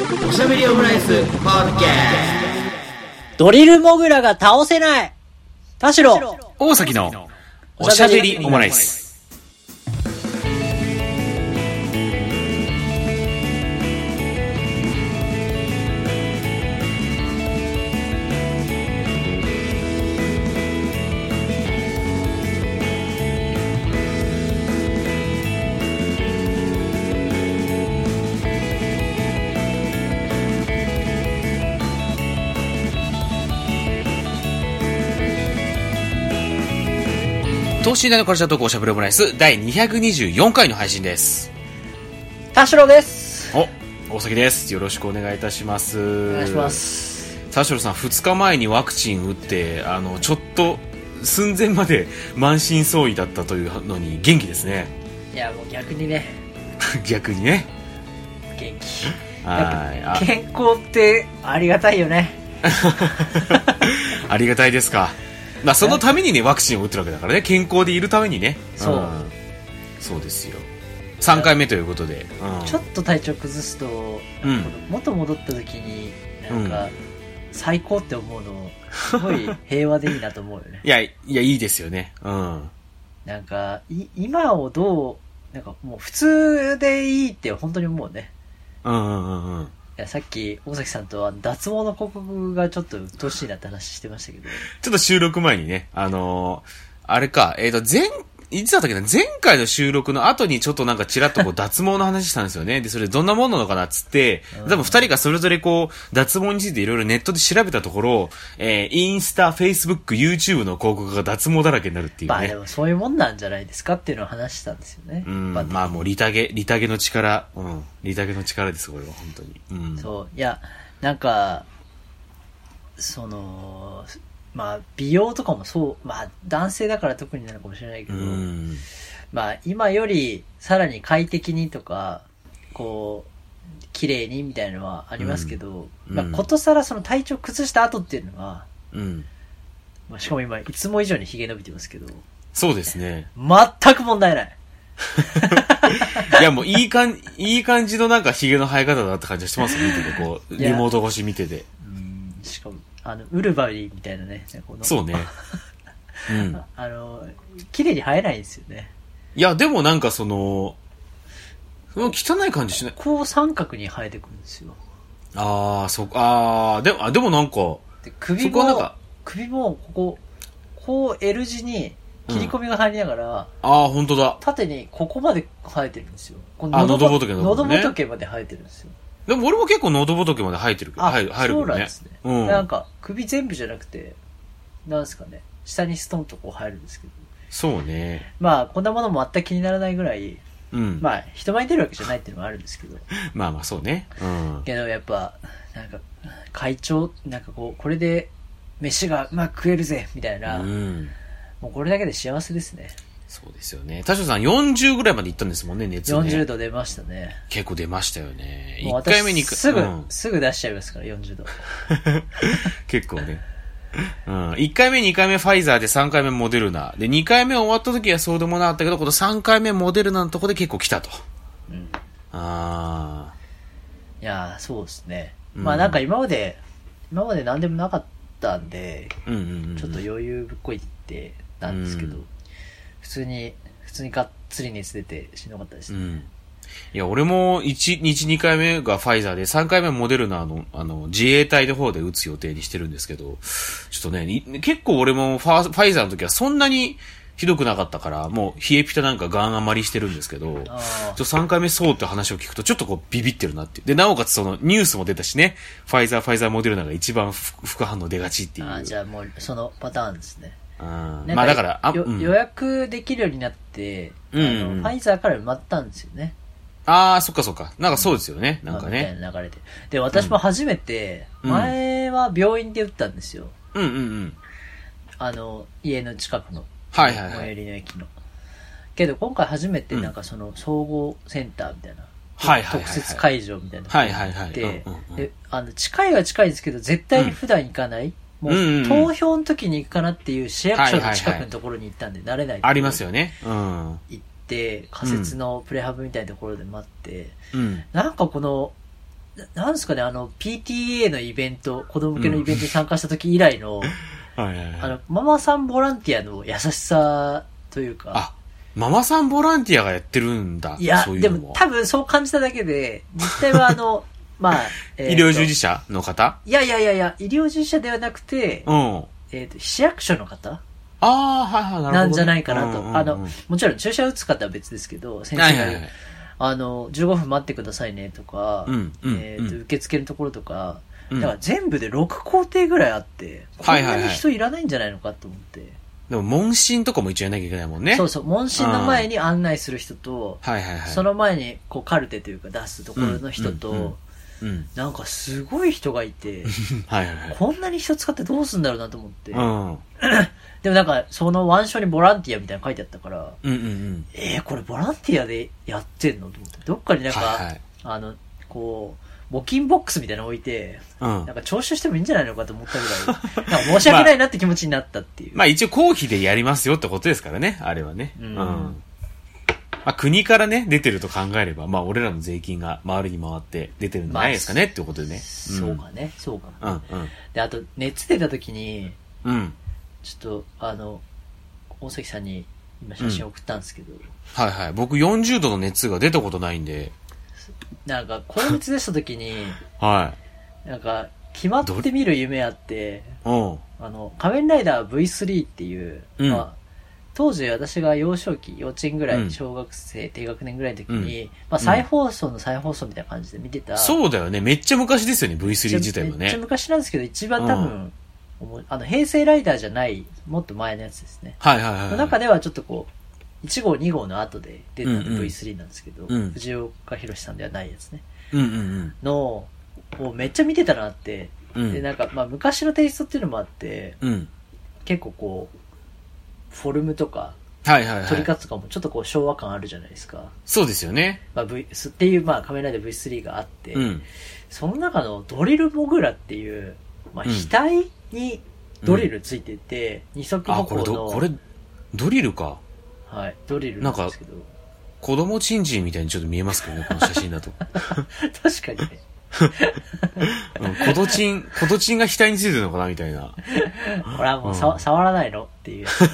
おしゃべりオムライスポッドキャドリルモグラが倒せない。田代。大崎のおしゃべりオムライス。等身大のカルチャートークおしゃべりオムライス第224回の配信です。田代ですお、大崎です。よろしくお願いいたします。おお願いしま。す。田代さん、2日前にワクチン打って、あの、ちょっと、寸前まで満身創痍だったというのに元気ですね。いや、もう逆にね、逆にね。元気。はい。あ健康ってありがたいよね。ありがたいですか。まあ、そのためにね、ワクチンを打ってるわけだからね。健康でいるためにね。そうんそうですよ。3回目ということで。うんちょっと体調崩すと、うん元戻った時に、なんか、最高って思うの、すごい平和でいいなと思うよね。いや、いや、いいですよね。うん。なんか、い今をどう、なんかもう普通でいいって本当に思うね。うんうんうんうん。や、さっき、大崎さんとは脱毛の広告がちょっと鬱陶しいなって話してましたけど、ちょっと収録前にね、あのーあれか、えっ、と、前、いつだけな、前回の収録の後にちょっとなんかちらっとこう脱毛の話したんですよね。で、それどんなもんなのかなっつって、多分二人がそれぞれこう、脱毛についていろいろネットで調べたところ、えーインスタ、フェイスブック、YouTube の広告が脱毛だらけになるっていうね。まあでもそういうもんなんじゃないですかっていうのを話したんですよね。うん、まあまあもうリタゲ、リタゲの力、うん、リタゲの力です、これは、本当に。うん。そう。いや、なんか、その、まあ、美容とかもそう、まあ、男性だから特になのかもしれないけうど、ん。まあ、今よりさらに快適にとか、こう、綺麗にみたいなのはありますけど、まあ、うんうんことさらその体調崩した後っていうのは、うん。まあ、しかも今、いつも以上に髭伸びてますけど、そうですね。全く問題ない。いやもういい感じ、いい感じのなんか髭の生え方だって感じがしてますよ、見てて、こう、リモート越し見てて。あの、ウルバリーみたいなね、このそうね。うん。あの、綺麗に生えないんですよね。いや、でもなんかその、その汚い感じしない。こう三角に生えてくるんですよ。ああ、そ、ああ、でも、あ、でもなんか、で首もか、首もここ、こう L 字に切り込みが入りながら、ああ、本当だ。縦にここまで生えてるんですよ。こあ喉仏の喉ね仏まで生えてるんですよ。でも俺も結構喉仏まで生えてるけど、あ、生える、生えるけそう。なんですね。うん。なんか、首全部じゃなくて、なんですかね、下にストンとこう入るんですけど。そうね。まあ、こんなものも全く気にならないぐらい、うん。まあ、まあ、人前に出るわけじゃないっていうのもあるんですけど。まあまあ、そうね。うん。けどやっぱ、なんか、会長、なんかこう、これで、飯がうまく食えるぜ、みたいな、うん。もうこれだけで幸せですね。そうですよね。田代さん40ぐらいまで行ったんですもんね、熱ね。40度出ましたね。結構出ましたよね。1もう私回目にすぐ、うんすぐ出しちゃいますから、40度。結構ね。うん。1回目、2回目ファイザーで3回目モデルナ。で、2回目終わった時はそうでもなかったけど、この3回目モデルナのとこで結構来たと。うん。あいやー、そうですね。うんまあなんか今まで、今まで何でもなかったんで、ー。うんうんうん。ちょっと余裕ぶっこいてたんですけど、うん普通に、普通にがっつり熱出てしんどかったですね。うん。いや、俺も1、1、2回目がファイザーで、3回目モデルナの、あの、自衛隊の方で打つ予定にしてるんですけど、ちょっとね、い結構俺もファファイザーの時はそんなにひどくなかったから、もう冷えピタなんかガン余りしてるんですけど、あちょ3回目そうって話を聞くと、ちょっとこうビビってるなって。で、なおかつそのニュースも出たしね、ファイザー、ファイザーモデルナが一番副副反応出がちっていう。あー、じゃあもうそのパターンですね。うんなんまあだから、あ、ようん予約できるようになって、うんうんファイザーから埋まったんですよね。あー、そっかそっか。なんかそうですよね。なんかみたいね。な流れで。で、私も初めて、うん前は病院で打ったんですよ。うんうんうん。あの、家の近くの。はいはいはい最寄りの駅の。けど今回初めてなんかその総合センターみたいな。はいはいはいはい特設会場みたいなのはいはいはいがあって近いは近いんですけど、絶対に普段行かない。もう投票の時に行くかなっていう市役所の近くのところに行ったんで、慣れない。ありますよ。よね。うん。行って、仮設のプレハブみたいなところで待って、うん。なんかこの、ななんですかね、あの、PTA のイベント、子供向けのイベントに参加した時以来の、はいはいはい。あの、ママさんボランティアの優しさというか、あ、ママさんボランティアがやってるんだ。いや、ういうのも多分そう感じただけで、実態はあの、まあ、えーと医療従事者の方？いやいやいやいや、医療従事者ではなくて、うん。えっ、と、市役所の方？ああ、はいはい、なるほどね。なんじゃないかなと。うんうんうんあの、もちろん注射打つ方は別ですけど、先生がはいはいはい。あの、15分待ってくださいねとか、うんうんえっ、と、うん受付のところとか、うんだから全部で6工程ぐらいあって、こんはいはいはいなに人いらないんじゃないのかと思って。でも、問診とかも一応やんなきゃいけないもんね。そうそう、問診の前に案内する人と、はいはいはい。その前にこうカルテというか出すところの人と、うんうんうんうん。なんかすごい人がいて、はいはいはい。こんなに人使ってどうすんだろうなと思って。うん。でもなんか、その腕章にボランティアみたいなの書いてあったから、うんうんうん。えー、これボランティアでやってんのと思って。どっかになんか、はいはいあの、こう、募金ボックスみたいなの置いて、うんなん。か徴収してもいいんじゃないのかと思ったぐらい、なんか申し訳ないなって気持ちになったっていう。まあ一応公費でやりますよってことですからね、あれはね。ううんん。まあ国からね、出てると考えれば、まあ俺らの税金が周りに回って出てるんじゃないですかね、っていうことでね。そうかね、そうかも。うん。うんで、あと、熱出た時に、うん。うん。ちょっと、あの、大関さんに今写真送ったんですけど、はいはい。僕40度の熱が出たことないんで、なんか、高熱出した時に、はなんか、決まって見る夢あって、い。うん。あの、仮面ライダー V3 っていう、うんまあ、当時私が幼少期、幼稚園ぐらい、うん小学生、低学年ぐらいの時に、うんまあ、再放送の再放送みたいな感じで見てた。そうだよね。めっちゃ昔ですよね、V3 自体もめっちゃね。昔なんですけど、一番多分、思いあの、平成ライダーじゃない、もっと前のやつですね。はいはいはいはい。の中ではちょっとこう、1号、2号の後で出たうんうん V3 なんですけど、うん藤岡弘さんではないやつね。うんうんの、をめっちゃ見てたなって、うん。うん。で、なんか、まあ、昔のテイストっていうのもあって、うん。結構こう、フォルムとか、はいはいはい。撮り方とかもちょっとこう昭和感あるじゃないですか。そうですよね。まあ、v、っていう、まあ、仮面ライダー V3 があって、うん。その中のドリルモグラっていう、まあ、うん額にドリルついてて、二足あ、歩行の、これど、これ、ドリルか。はい、ドリルなんですけど、子供チンジンみたいにちょっと見えますけどね、この写真だと。確かにね、うん、コドチン、コドチンが額についてるのかなみたいな。これはもうさ、うん触らないの？っていうやつね。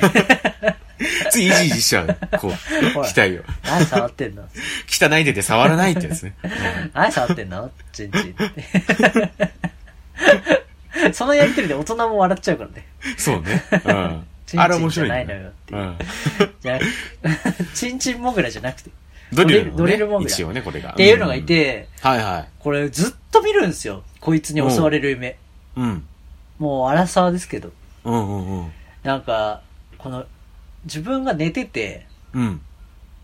ついイジイジしちゃう。こう、ほら額を。何触ってんの？汚い手で触らないってやつね。何触ってんの？チンチンって。そのやりとりで大人も笑っちゃうからね。そうね。うん。チンチンあれ面白い、じゃないのよっていううん。じゃチンチンモグラじゃなくて。ドリルの、ね、ドリルモグラ一応ね、これが。っていうのがいて、うん。はいはい。これずっと見るんですよ。こいつに襲われる夢。うん。もう荒沢ですけど。うんうんうん。なんか、この、自分が寝てて、うん。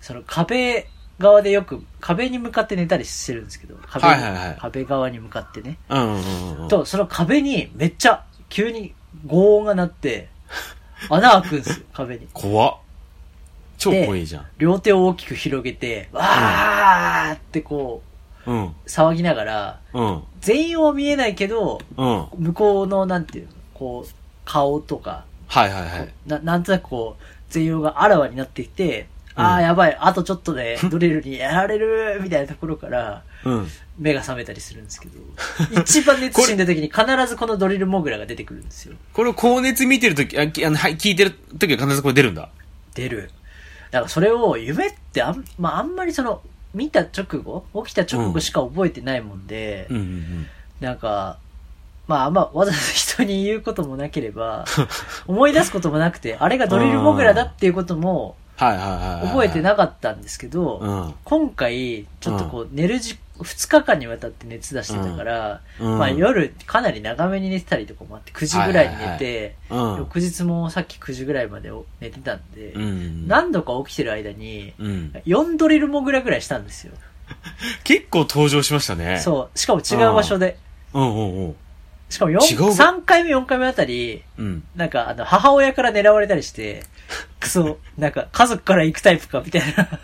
その壁側でよく、壁に向かって寝たりしてるんですけど、壁にはいはいはい壁側に向かってね。うんうんうんうん。と、その壁にめっちゃ、急に轟音が鳴って、穴開くんですよ、壁に。怖っ。超怖いじゃん。両手を大きく広げて、わーってこうん。う、騒ぎながら、うん。全容は見えないけど、うん。向こうの、なんていうの、こう、顔とか、はいはいはい。ななんとなくこう、全容があらわになってきて、ああ、うんやばい、あとちょっとでドリルにやられる、みたいなところから、うん。目が覚めたりするんですけど、一番熱死んだ時に必ずこのドリルモグラが出てくるんですよ。これ高熱見てるとき、あきあの、はい、聞いてるときは必ずこれ出るんだ。出る。だからそれを夢ってあん、まあ、あんまりその、見た直後起きた直後しか覚えてないもんで、うんうんなんか、まあ、あんまわざわざ人に言うこともなければ、思い出すこともなくて、あれがドリルモグラだっていうことも。覚えてなかったんですけど、うん。今回、ちょっとこう、寝るじ、2日間にわたって熱出してたから、うんまあ夜かなり長めに寝てたりとかもあって、9時ぐらいに寝て、うん。翌日もさっき9時ぐらいまで寝てたんで、うん。何度か起きてる間に、うん。4ドリルモグラぐらいしたんですよ。結構登場しましたね。そう。しかも違う場所で。う。うんうんうん。しかも4違う場3回目4回目あたり、うん。なんかあの、母親から狙われたりして、クソ、なんか家族から行くタイプか、みたいな。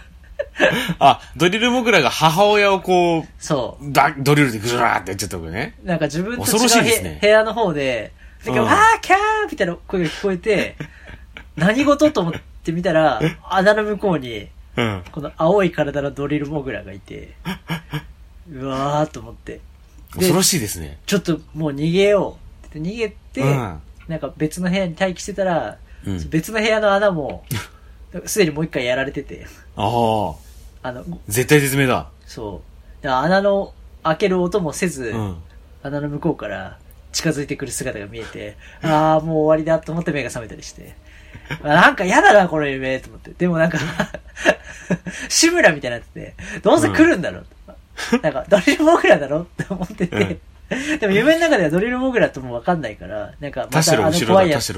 あ、ドリルモグラが母親をこう、そう。だドリルでグラーってやっちゃったわけね。なんか自分と違うね部屋の方で、なんか、うんわー、キャーみたいな声が聞こえて、何事と思って見たら、穴の向こうに、うん。この青い体のドリルモグラがいて、うわーと思って。恐ろしいですね。ちょっともう逃げようって言って逃げて、うんなんか別の部屋に待機してたら、うん別の部屋の穴も、すでにもう一回やられてて、ああ、あの、絶対絶命だ。そう。穴の開ける音もせず、うん。穴の向こうから近づいてくる姿が見えて、ああ、もう終わりだと思って目が覚めたりして。あなんか嫌だな、この夢、と思って。でもなんか、志村みたいになってて、どうせ来るんだろう、なんか、ドリルモグラだろ？って思ってて、でも夢の中ではドリルモグラともわかんないから、なんか、田またあの怖いやつ。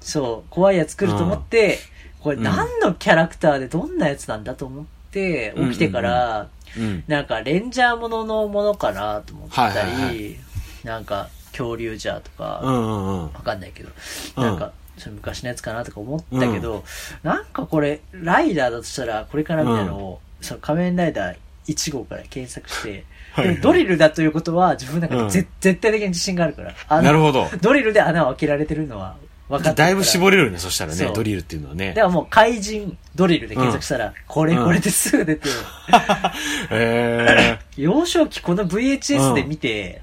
そう、怖いやつ来ると思って、これうん何のキャラクターでどんなやつなんだと思って、起きてから、うん。なんか、レンジャーもののものかなと思ったり、なんか、恐竜じゃとか、わ。かんないけど、うんなんか、それ昔のやつかなとか思ったけど、なんかこれ、ライダーだとしたら、これかなみたいなのを、その仮面ライダー1号から検索して、ドリルだということは、自分の中うんで絶,、絶対的に自信があるから。なるほど。ドリルで穴を開けられてるのは分かっだいぶ絞れるね、そしたらねそ、うドリルっていうのはねだか。らもう怪人ドリルで検索したら、これうんこれですぐ出て、へ幼少期この VHS で見て、え。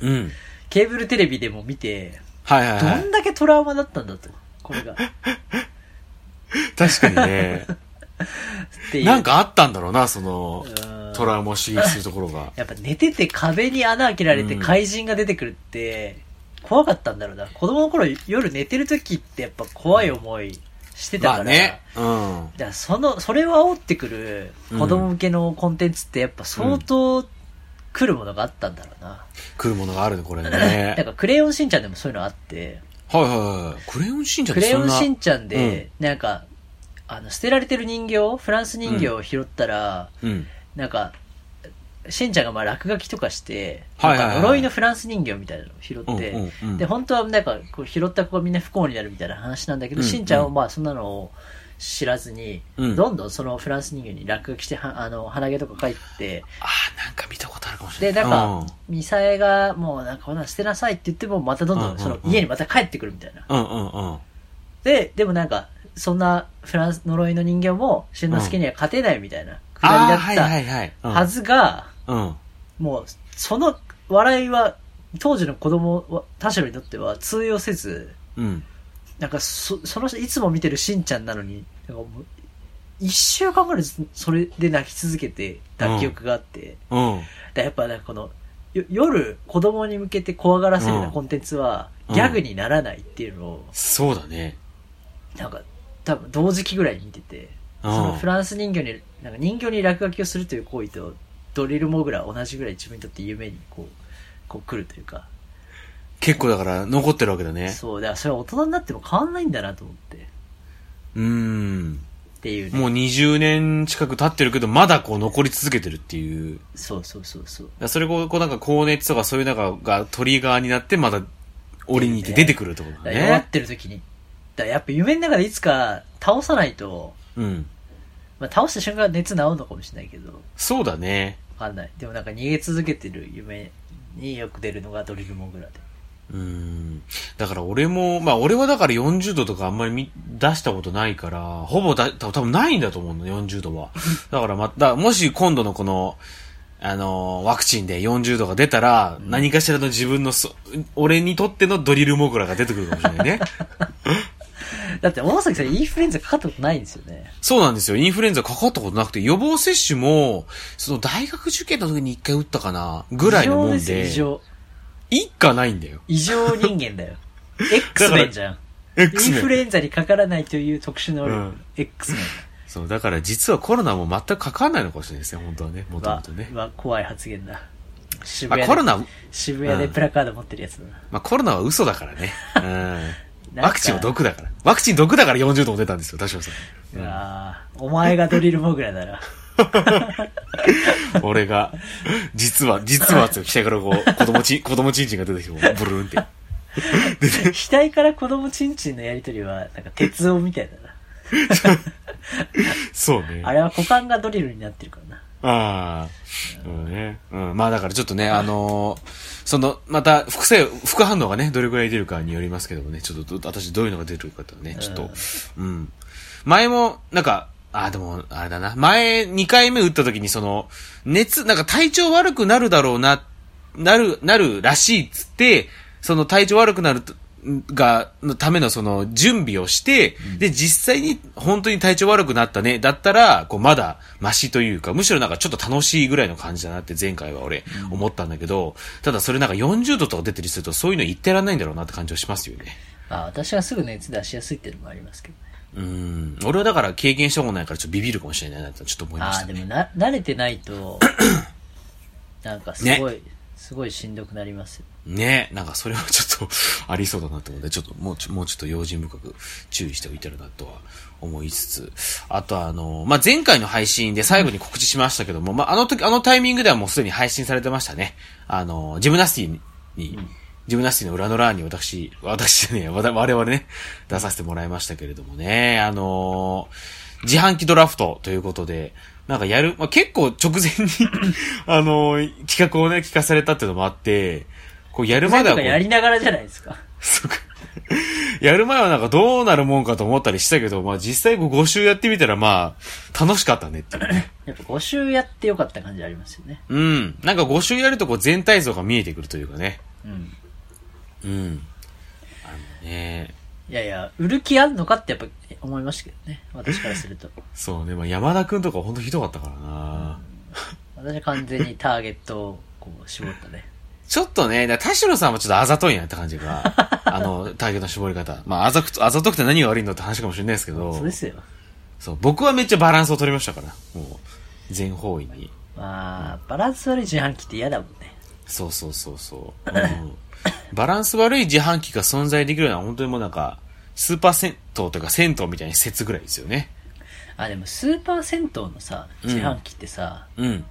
うん。ケーブルテレビでも見て、どはいはいはいん。だけトラウマだったんだと。これが。っ 確かにね。ていう。なんかあったんだろうな、そのうん、トラウマを刺激するところが。やっぱ寝てて壁に穴開けられてうん怪人が出てくるって、怖かったんだろうな。子供の頃夜寝てる時ってやっぱ怖い思いしてたから。まあね。うん。だからその、それを煽ってくる子供向けのコンテンツってやっぱ相当来るものがあったんだろうな。来るものがあるね、これ だねか。らクレヨンしんちゃんでもそういうのあって、はいはいはい。クレヨンしんちゃんクレヨン。しんちゃんで、なんか、あの、捨てられてる人形、フランス人形を拾ったら、うん。なんか、しんちゃんがまあ落書きとかして、はいはいはい呪いのフランス人形みたいなのを拾って、うんうんうんで、本当はなんか、こう拾った子がみんな不幸になるみたいな話なんだけど、うんしんちゃんはまあそんなのを知らずに、うんどんどんそのフランス人形に落書きして、はあの、鼻毛とか描いて、ああ、なんか見たことあるかもしれで、ない。なんか、ミサエがもうなんかこんなの捨てなさいって言っても、またどんどうんうんうんんその家にまた帰ってくるみたいな。うんうんうん。で、でもなんか、そんなフランス呪いの人形も、しんのすけには勝てないみたいなくだりだはいはいっはい。たはずが、うん。もう、その笑いは、当時の子供は、他者にとっては通用せず、うん。なんかそ、その人いつも見てるしんちゃんなのに、なんかもう、一週間ぐらいずそれで泣き続けてた記憶があって、うん。だやっぱなんかこの、よ夜子供に向けて怖がらせるようなコンテンツは、うんギャグにならないっていうのを、そうだね。なんか、多分同時期ぐらいに見てて、うんそのフランス人形に、なんか人形に落書きをするという行為と、ドリルモグラ同じぐらい自分にとって夢にこう、こう来るというか、結構だから残ってるわけだね。そう、だからそれは大人になっても変わんないんだなと思って、うーん。っていうね。もう20年近く経ってるけど、まだこう残り続けてるっていう。そうそうそうそう。それこう、こうなんか高熱とかそういうのががトリガーになって、まだ檻にいて出てくるってことだだから弱っね。てる時に。だやっぱ夢の中でいつか倒さないと、うん。まあ倒した瞬間熱治るのかもしれないけど、そうだね。わかんない。でもなんか逃げ続けてる夢によく出るのがドリルモグラで。うーん。だから俺も、まあ俺はだから40度とかあんまり見出したことないから、ほぼだ、多分ないんだと思うの、40度は。だからまた、もし今度のこの、あのーワクチンで40度が出たら、何かしらの自分のそ、俺にとってのドリルモグラが出てくるかもしれないね。だって大崎さんインフルエンザかかったことないんですよね。そうなんですよ。インフルエンザかかったことなくて、予防接種も、その大学受験の時に一回打ったかな、ぐらいのもん異常です異常。一かないんだよ。異常人間だよ。X メンじゃん。イ X ンメンフルエンザにかからないという特殊能力、うん X メン。そう、だから実はコロナも全くかかんないのかもしれないですね、本当はね、もともはとね。は怖い発言だ。渋まあ谷で、コロナ、渋谷でプラカード持ってるやつだな。まあコロナは嘘だからね。うん。ワクチンは毒だから。ワクチン毒だから40度も出たんですよ、田代さん。うわぁお前がドリルモグラだな。俺が、実は、実は、額からこう、子供ち、子供ちんちんが出てきて、ブルーンって。額から子供チンチンのやりとりは、なんか鉄音みたいだな。そうね。あれは股間がドリルになってるからな。ああ。うんね。うん。まあだからちょっとね、あのーその、また、副作用、副反応がね、どれくらい出るかによりますけどもね、ちょっとど、私どういうのが出るかとね、ちょっと、うん。前も、なんか、あ、でも、あれだな。前、2回目打った時にその、熱、なんか体調悪くなるだろうなっなる、なるらしいっつって、その体調悪くなるとが、のためのその準備をして、で、実際に本当に体調悪くなったね、だったら、こう、まだマシというか、むしろなんかちょっと楽しいぐらいの感じだなって前回は俺、思ったんだけど、ただそれなんか40度とか出てりすると、そういうの言ってらんないんだろうなって感じはしますよね。あ私はすぐ熱出しやすいっていうのもありますけどね。うん。俺はだから経験したことないからちょっとビビるかもしれないなとちょっと思いまああ、したね。でもな、慣れてないと、なんかすごい、すごいしんどくなりますよ。ねなんかそれはちょっと ありそうだなと思って、ちょっともうちょ、もうちょっと用心深く注意しておいてるなとは思いつつ、あとはあの、まあ、前回の配信で最後に告知しましたけども、まあ、あの時、あのタイミングではもうすでに配信されてましたね。あの、ジムナスティに、ジムナスティの裏の欄に私、私じゃね我々ね、出させてもらいましたけれどもね、あの自販機ドラフトということで、なんかやる、まあ、結構直前に、あの企画をね、聞かされたっていうのもあって、こうやるまではこうやりながらじゃないですか。そうか。やる前はなんかどうなるもんかと思ったりしたけど、まあ実際こう5週やってみたらまあ楽しかったねっていうね。やっぱ5週やってよかった感じありますよね。うん。なんか5週やるとこう全体像が見えてくるというかね。うん。うん。あのね。いやいや、売る気あんのかってやっぱ思いましたけどね。私からすると。そうね。まあ山田くんとかほんとひどかったからな。私は完全にターゲットをこう絞ったね。ちょっとね、田代さんもちょっとあざといなって感じが、あの、ターゲットの絞り方。まああざくと、あざとくて何が悪いのって話かもしれないですけどそう、ですよ。そう、僕はめっちゃバランスを取りましたから。もう、全方位に。まあ、バランス悪い自販機って嫌だもんね。そうそうそうそう。うん、バランス悪い自販機が存在できるのは本当にもうなんか、スーパー銭湯とか銭湯みたいな施設ぐらいですよね。あ、でもスーパー銭湯のさ、自販機ってさ、うん。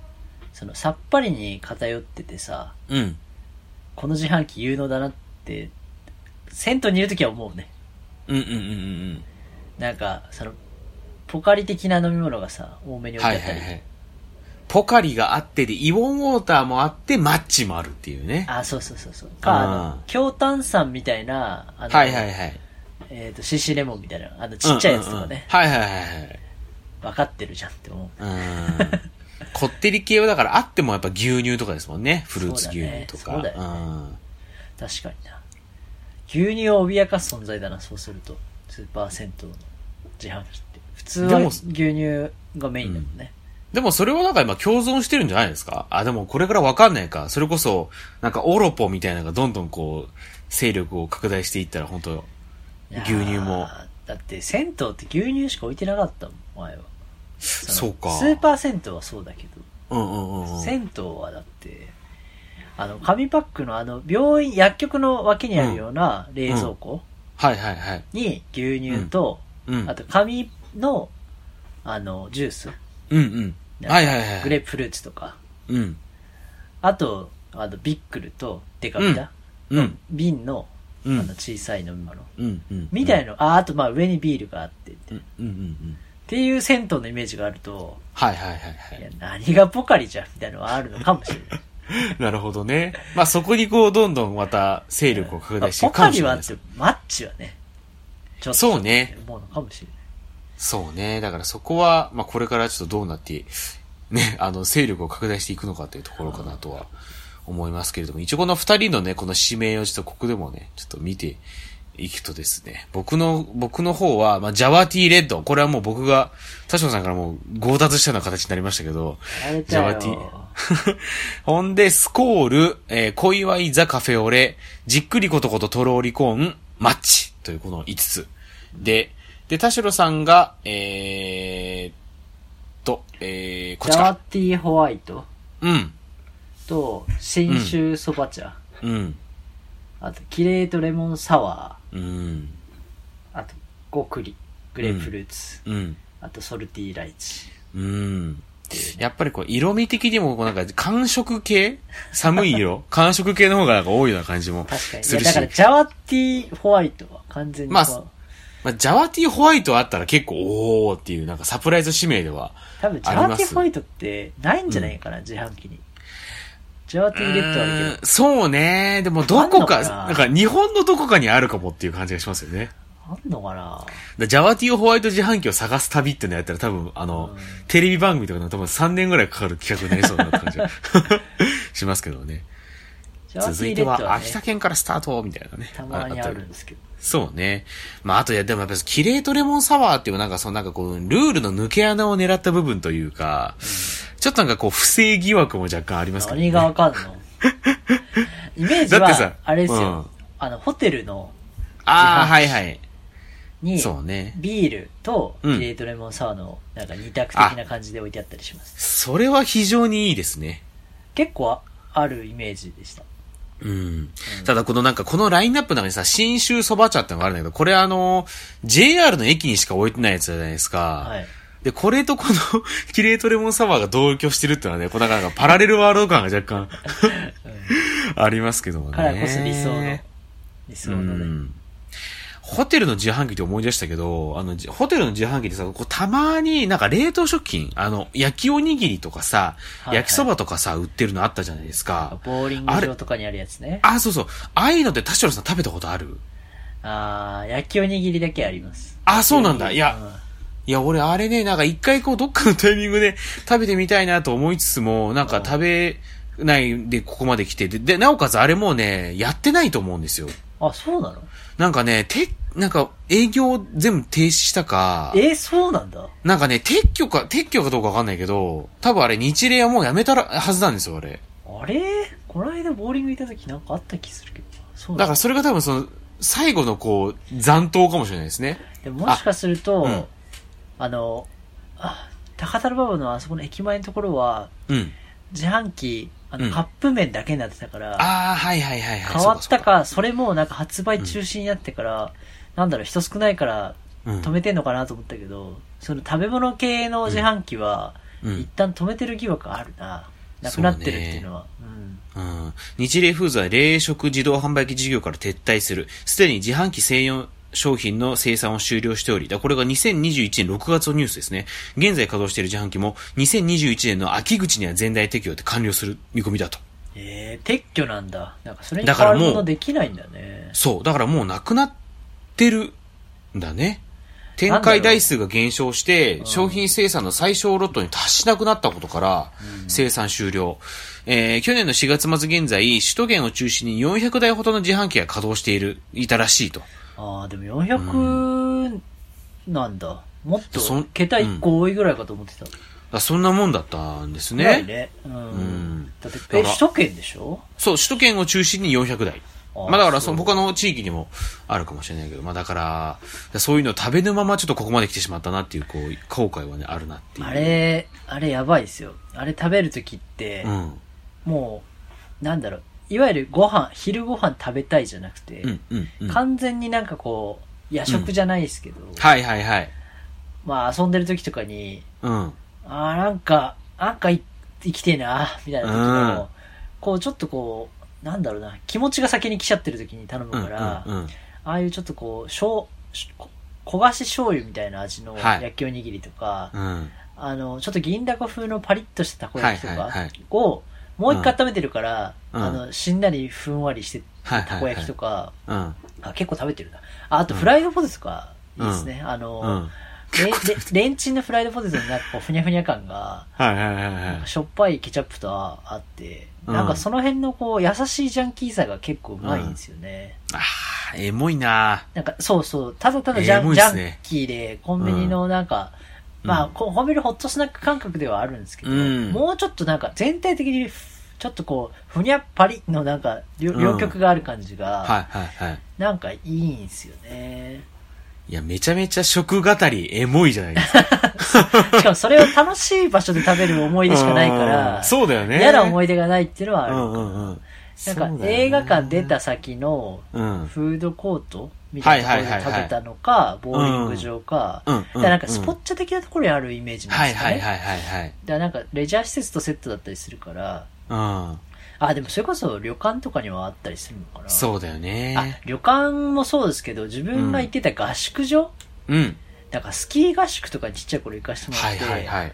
そのさっぱりに偏っててさ、うん。この自販機有能だなって、銭湯にいるときは思うね。うんうんうんうんなんか、その、ポカリ的な飲み物がさ、多めにうん。置いてあったり。はいはいはい。ポカリがあってで、イオンウォーターもあって、マッチもあるっていうね。あ、そうそうそうそう。か、ああの、強炭酸みたいな、あの、はいはいはい。えっ、と、シシレモンみたいな、あの、ちっちゃいやつとかね、うんうんうんはいはいはいはい。分かってるじゃんって思う。うん。こってり系はだからあってもやっぱ牛乳とかですもんね。フルーツ牛乳とか。そうだねそうん。確かにな。牛乳を脅かす存在だな、そうすると。スーパー銭湯の自販機って。普通は牛乳がメインだもんね。でもそれはなんか今共存してるんじゃないですか？あ、でもこれからわかんないか。それこそ、なんかオロポみたいなのがどんどんこう、勢力を拡大していったら本当牛乳も。だって銭湯って牛乳しか置いてなかったもん、前は。のそうか。スーパー銭湯はそうだけど、うんうんうんうん。銭湯はだって、あの、紙パックのあの、病院、薬局の脇にあるような冷蔵庫はいはいはい。に牛乳と、うん。あと紙の、あの、ジュース。うんうん。はいはいはい。グレープフルーツとか。うん。あと、あの、ビックルとデカビタ。うん。瓶の、うんあの、小さい飲み物。うんうん。みたいな、あ、あと、まあ、上にビールがあってって。っうんうんうんうん。ていう銭湯のイメージがあると、はいはいはいいやは、何がポカリじゃんみたいなのはあるのかもしれない。い。なるほどね。まあそこにこう、どんどんまた勢力を拡大していくかポカリはってもしれないです。、マッチはね、ちょっと、そうね。思うのかもしれない。そうね。だからそこは、まあこれからちょっとどうなって、ね、あの、勢力を拡大していくのかというところかなとは思いますけれども、一応この二人のね、この指名をちょっとここでもね、ちょっと見ていくとですね、僕の、僕の方は、まあ、ジャワティーレッド。これはもう僕が、田代さんからもう強奪したような形になりましたけど。ジャワティ ほんで、スコール、えー、小祝いザカフェオレ、じっくりことこととろーりコーン、マッチというこの5つ。で、で、田代さんが、えーっと、えー、こっジャワちか。ティーホワイト？うん、と、信州そば茶。うん、あと、キレートレモンサワうん、ー。あと、ゴクリ。グレープフルーツ。うん、あと、ソルティーライチ。うん。やっぱりこう、色味的にも、こうなんか、寒色系？寒い色？寒色系の方がなんか多いような感じも確かに。いするし。やだから、ジャワティーホワイトは完全にまあまあ、ジャワティホワイトあったら結構、おーっていう、なんかサプライズ指名では。多分、ジャワティーホワイトってないんじゃないかな、自販機に。ジャワティーレッドあるけどうーん。そうね。でもどこか、かな？なんか日本のどこかにあるかもっていう感じがしますよね。あんのかな？だジャワティオホワイト自販機を探す旅っていうのやったら多分、あの、うんテレビ番組とかの多分3年ぐらいかかる企画になりそうだな感じが しますけどね。続いては秋、田県からスタートみたいなね。たまにあるんですけど。そうね。まあ、あとや、でもやっぱりキレートレモンサワーっていうなんかそのなんかこう、ルールの抜け穴を狙った部分というか、ちょっとなんかこう、不正疑惑も若干ありますけどね。何がわかんの？イメージは、あれですよ、うんあの、ホテルの、ああ、はいはい。に、そうね。ビールと、うんキレートレモンサワーの、なんか二択的な感じで置いてあったりします。それは非常にいいですね。結構ああるイメージでした。うん。ただこのなんかこのラインナップの中にさ、新州そば茶ってのがあるんだけど、これあの、JR の駅にしか置いてないやつじゃないですか。はい。で、これとこの、キレートレモンサワーが同居してるっていうのはね、こうなんかなんかパラレルワールド感が若干、ありますけどもね。からこそ理想の、理想うのね。ん。ホテルの自販機って思い出したけど、あの、じホテルの自販機でさ、こうたまになんか冷凍食品、あの、焼きおにぎりとかさ、はいはい焼きそばとかさ、売ってるのあったじゃないですか。ボーリング場とかにあるやつね。あ、そうそう。ああいうのって田代さん食べたことある？あー、焼きおにぎりだけあります。あ、そうなんだ。いや、うんいや、俺あれね、なんか一回こうどっかのタイミングで 食べてみたいなと思いつつも、なんか食べないでここまで来て、で、でなおかつあれもうね、やってないと思うんですよ。あ、そうなの？なんかね、て、なんか営業全部停止したか、え、そうなんだ。なんかね、撤去か、撤去かどうかわかんないけど、多分あれ日霊はもうやめたらはずなんですよ、あれ。あれ？この間ボーリング行った時なんかあった気するけど。そうなんだからそれが多分その、最後のこう、残党かもしれないですね。でももしかすると、うんの、あ、高田馬場のあそこの駅前のところは、うん。自販機、あの、うんカップ麺だけになってたから、ああ、はいはいはいはい。変わったか、それもなんか発売中止になってから、なんだろう、人少ないからそうか止めてんのかなと思ったけど、その食べ物系の自販機は、うん。うん一旦止めてる疑惑あるな。なくなってるっていうのは。うん。うん。日霊フーズは冷食自動販売機事業から撤退する。すでに自販機専用商品の生産を終了しており、だこれが2021年6月のニュースですね。現在稼働している自販機も2021年の秋口には全体適用で完了する見込みだと。えー、撤去なんだ。なんかそれにだからもう変わるものできないんだね。そう。だからもうなくなってるんだね。展開台数が減少して、商品生産の最小ロットに達しなくなったことから、生産終了。えー去年の4月末現在、首都圏を中心に400台ほどの自販機が稼働している、いたらしいと。ああ、でも400なんだ。もっと桁1個多いぐらいかと思ってた。だからそんなもんだったんですね。ね。うん。んだって、え、首都圏でしょ？そう、首都圏を中心に400台。あまあだからその他の地域にもあるかもしれないけど、まあだから、そういうのを食べぬままちょっとここまで来てしまったなっていう、こう、後悔はね、あるなっていう。あれ、あれやばいですよ。あれ食べるときって、うん。もう、なんだろう、いわゆるご飯、昼ご飯食べたいじゃなくて、うん、うん、うん。完全になんかこう、夜食じゃないですけど、はいはいはい。まあ遊んでる時とかに、うん。ああ、なんか、なんかい生きてえな、みたいな時も、うんこうちょっとこう、なんだろうな、気持ちが先に来ちゃってる時に頼むうん。から、うん。うんああいうちょっとこう、しょうしこ焦がし醤油みたいな味のはい焼きおにぎりとか、うん。あの、ちょっと銀だこ風のパリッとしたたこ焼きとかはいはいはいを、もう一回温めてるから、うんあの、しんなりふんわりしてるはいはいはいたこ焼きとか、うん。あ、結構食べてるな。ああと、フライドポテトとか、いいですね。あの、うん。レンチンのフライドポテトのなんかこう、ふにゃふにゃ感が、はいはいはいはい。しょっぱいケチャップとあって、うんなんかその辺のこう、優しいジャンキーさが結構うまいんですよね。ああ、エモいななんか、そうそう、ただただジャン,、キーで、コンビニのなんか、うんまあ、こうコンビニホットスナック感覚ではあるんですけど、うんもうちょっとなんか、全体的に、ちょっとこう、ふにゃっぱりのなんか、両極がある感じが、はいはいはい。なんかいいんですよね。いや、めちゃめちゃ食語りエモいじゃないですか。しかもそれを楽しい場所で食べる思い出しかないからうん、そうだよね。嫌な思い出がないっていうのはある。うんうんうん。なんか映画館出た先のうん。フードコートみたいなところで食べたのか、ボーリング場か、うん。なんかスポッチャ的なところにあるイメージなんはいですかね。はいはいはいはい。だからなんかレジャー施設とセットだったりするから、うん。あ、でもそれこそ旅館とかにはあったりするのかな。そうだよあね。、旅館もそうですけど、自分が行ってた合宿所、うん。なんかスキー合宿とかにちっちゃい頃行かせてもらはいって、はいはい。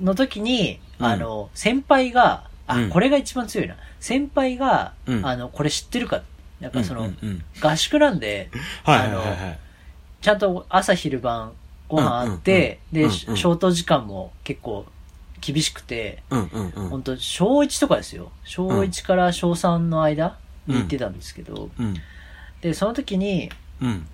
うん。の時に、うんあの、先輩が、あ、うんこれが一番強いな。先輩が、うんあの、これ知ってるか？なんかその、うんうんうん合宿なんで、はいはいはいはい。ちゃんと朝昼晩ご飯あって、で、うんうんうんうん消灯時間も結構厳しくて、うんうんうん。本当小1とかですよ。小1から小3の間に行ってたんですけど、うん。で、その時に、うん。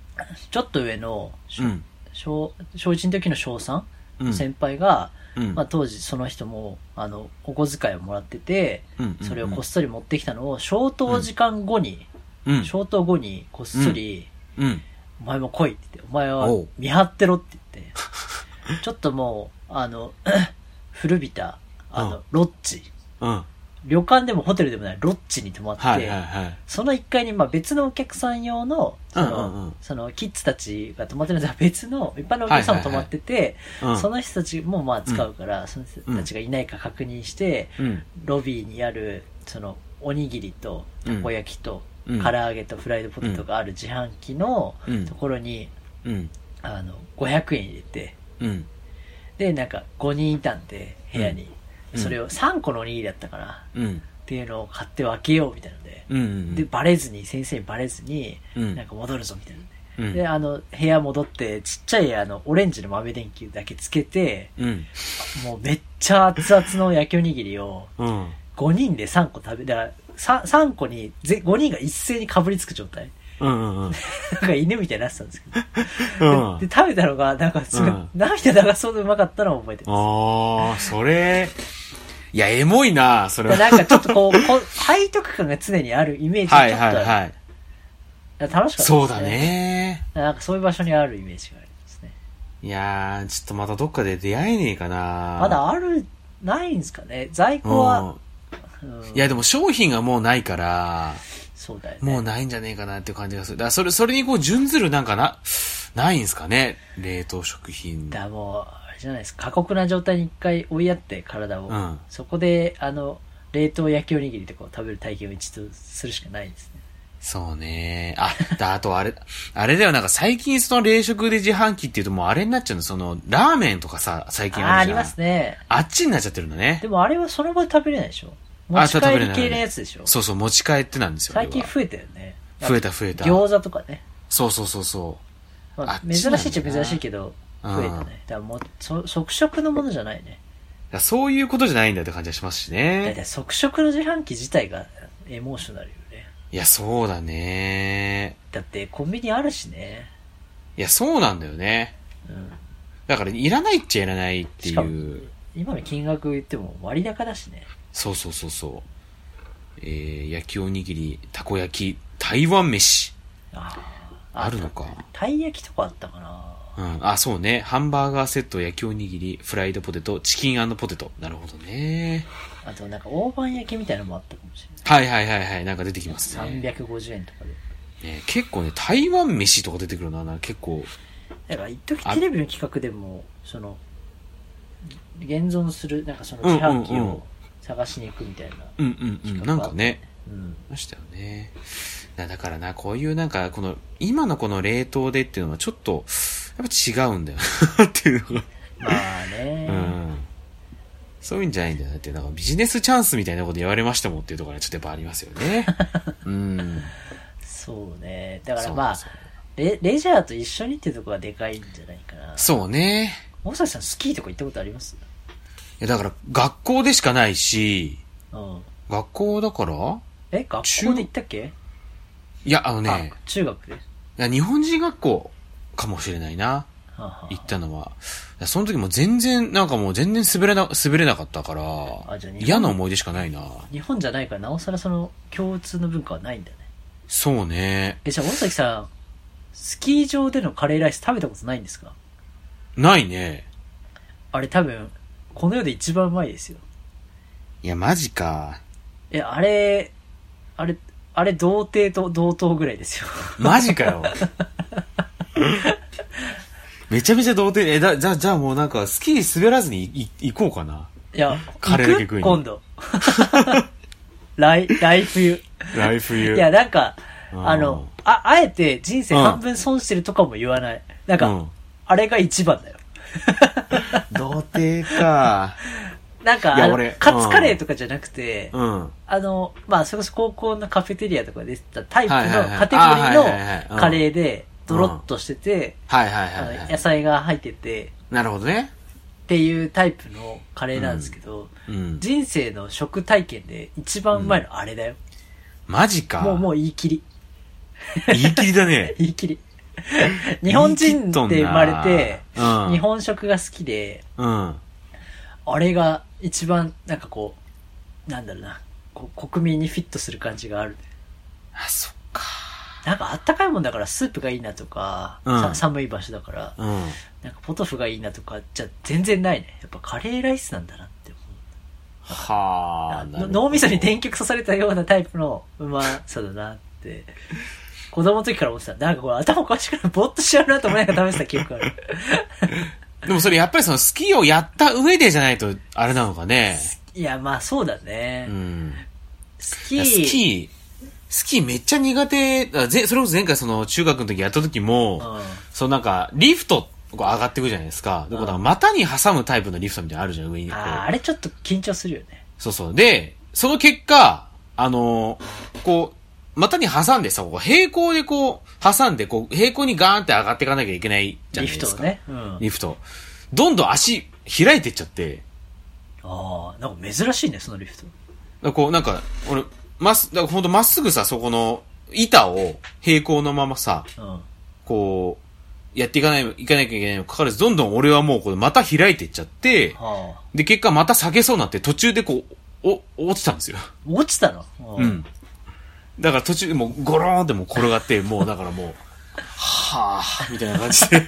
ちょっと上の、うん。小、小1の時の小3うん。先輩が、うん。まあ当時その人も、あの、お小遣いをもらってて、うんそれをこっそり持ってきたのを、消灯時間後に、うん。消灯後にこっそり、うん。お前も来いって言って、お前は見張ってろって言って、ちょっともう、あの、古びた、あうんの、ロッジ。うん。旅館でもホテルでもないロッジに泊まって、はいはいはい。その1階にまあ別のお客さん用の、その、うんうんうんそのキッズたちが泊まってるのは別の、一般のお客さんも泊まってて、うん。その人たちもまあ使うから、その人たちがいないか確認して、うん。ロビーにある、その、おにぎりと、たこ焼きと、うん唐揚げとフライドポテトがある自販機のうんところに、うん。あの、500円入れて、うん。で、なんか5人いたんで、部屋に。うんそれを3個のおにぎりだったかな。うん。っていうのを買って分けようみたいなので、うん。で、バレずに、先生にバレずに、うんなんか戻るぞみたいなので。うん。で、あの、部屋戻って、ちっちゃいあの、オレンジの豆電球だけつけて、うん。もうめっちゃ熱々の焼きおにぎりを、うん。5人で3個食べ、だから、3, 3個にぜ、5人が一斉にかぶりつく状態。うん。うん。なんか犬みたいになってたんですけど。うん。で、食べたのが、なんかすごい、うん涙流そうでうまかったのを覚えてます。ああ、それ、いや、エモいな、それは。でなんかちょっとこう、こう背徳感が常にあるイメージはちょっとある、はいはい。楽しかったですね。そうだ。ね。なんかそういう場所にあるイメージがありますね。いやー、ちょっとまたどっかで出会えねえかな。まだある、ないんですかね在庫は、うん。うんいや、でも商品がもうないから、そうだよね。もうないんじゃねえかなっていう感じがする。だそれ、それにこう、準ずるなんかな、ないんすかね？冷凍食品。だもう、あれじゃないですか。過酷な状態に一回追いやって、体を。うんそこで、あの、冷凍焼きおにぎりとかを食べる体験を一度するしかないですね。そうね。あ、だ、あとあれ、あれだよ、なんか最近その冷食で自販機っていうともうあれになっちゃうの、その、ラーメンとかさ、最近ああ、あるじゃん。ありますね。あっちになっちゃってるんだねで。もあれはその場で食べれないでしょ持あち帰り系のやつでしょ？そうそう、持ち帰ってなんですよ。最近増えたよね。増えた増えた。餃子とかね。そうそうそうそまあ珍しいっちゃ珍しいけど、うん増えたね。だからもう、そ即食のものじゃないね。う。そういうことじゃないんだって感じはしますしだいねた。い即食の自販機自体がエモーショナルよね。いや、そうだね。だってコンビニあるしね。いや、そうなんだよね。うん。だから、いらないっちゃいらないっていう。今の金額言っても割高だしね。そうそうそうそう。えー、焼きおにぎり、たこ焼き、台湾飯。ああるのか。たい焼きとかあったかなうん。あ、そうね。ハンバーガーセット、焼きおにぎり、フライドポテト、チキンポテト。なるほどね。あとなんか大判焼きみたいなのもあったかもしれない。はいはいはいはい。なんか出てきますね。350円とかで。ね結構ね、台湾飯とか出てくるな。な結構。だから一時テレビの企画でも、その、現存する、なんかその自販機を探しに行くみたいな。うんうんうん。なんかね。うん。ましたよね。だだからな、こういうなんか、この、今のこの冷凍でっていうのはちょっと、やっぱ違うんだよなっていうのが。まあね。うん。そういうんじゃないんだよなって、なんかビジネスチャンスみたいなこと言われましたもんっていうところはちょっとやっぱありますよね。うん。そうね。だからまあレ、レジャーと一緒にっていうところがでかいんじゃないかな。そうね。大崎さんスキーとか行ったことあります？いや、だから、学校でしかないし、うん。学校だから？え、学校で行ったっけ？いや、あのね、あ、中学で。いや日本人学校かもしれないな。行ったのは。その時も全然、なんかもう全然滑れな、滑れなかったから嫌な思い出しかないな。あ日本じゃないからなおさらその共通の文化はないんだね。そうね。え、じゃあ大崎さん、スキー場でのカレーライス食べたことないんですか？ないね。あれ多分、この世で一番うまいですよ。いや、マジか。え、あれ、あれ、あれ童貞と同等ぐらいですよ。マジかよ。めちゃめちゃ童貞。え、だ、じゃあ、じゃあもうなんか、スキー滑らずにいい行こうかな。いや、カレーだけ食いに今度。来、来冬。来冬。いや、なんか、うんあの、あ、あえて人生半分損してるとかも言わない。なんか、うんあれが一番だよ。童貞か。なんか、カツカレーとかじゃなくて、うん。あの、まあ、それこそ高校のカフェテリアとかでしたタイプのカテゴリーのカレーで、ドロッとしてて。野菜が入ってて、なるほどね。っていうタイプのカレーなんですけど、うん。人生の食体験で一番うまいのあれだよ。マジか。もう、もう言い切り。言い切りだね。言い切り。日本人で生まれて、うん日本食が好きで、うん。あれが一番、なんかこう、なんだろうな、国民にフィットする感じがある。あ、そっか。なんかあったかいもんだからスープがいいなとか、うんさ寒い場所だから、うん。なんかポトフがいいなとか、じゃ全然ないね。やっぱカレーライスなんだなって思う。はあ、脳みそに電極刺されたようなタイプのうまさだなって、子供の時から思ってた。なんかこれ頭おかしくないぼーっとしちゃうなと思いながら食べてた記憶ある。でもそれやっぱりそのスキーをやった上でじゃないと、あれなのかね。いや、まあそうだね。うん。スキー、スキー、スキーめっちゃ苦手、あぜそれこそ前回その中学の時やった時も、うん。そうなんか、リフト、こう上がってくじゃないですか。で、こうなんか股に挟むタイプのリフトみたいなのあるじゃん、上に。あーあれちょっと緊張するよね。そうそう。で、その結果、あのーこう、股に挟んでさ、こう平行でこう、挟んで、こう、平行にガーンって上がっていかなきゃいけないじゃないですか。リフトをね。うん。リフト。どんどん足開いてっちゃって、ああ、なんか珍しいね、そのリフト。だこう、なんか、俺、まっす、だほんとまっすぐさ、そこの板を平行のままさ、うん。こう、やっていかない、いかなきゃいけないにもかかわらず、どんどん俺はもうこれまた開いてっちゃって、はあ。で、結果また下げそうになって、途中でこう、お、落ちたんですよ。落ちたの？うう。ん。だから途中でもうゴローンってもう転がって、もうだからもう、はぁ、みたいな感じで、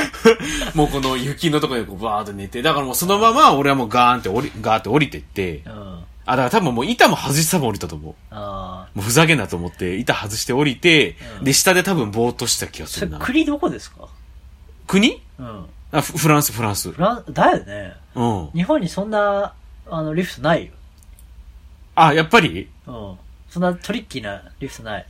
もうこの雪のところでこうバーっと寝て、だからもうそのまま俺はもうガーンって降り、ガーって降りてって、うん。あ、だから多分もう板も外して多分降りたと思う。ああ。もうふざけんなと思って、板外して降りて、うんで、下で多分ぼーっとした気がするな。国どこですか？国？うん。あフフランス、フランス。フラン、だよね。うん。日本にそんな、あの、リフトないよ。あ、やっぱり？うん。そんなトリッキーなリフトない。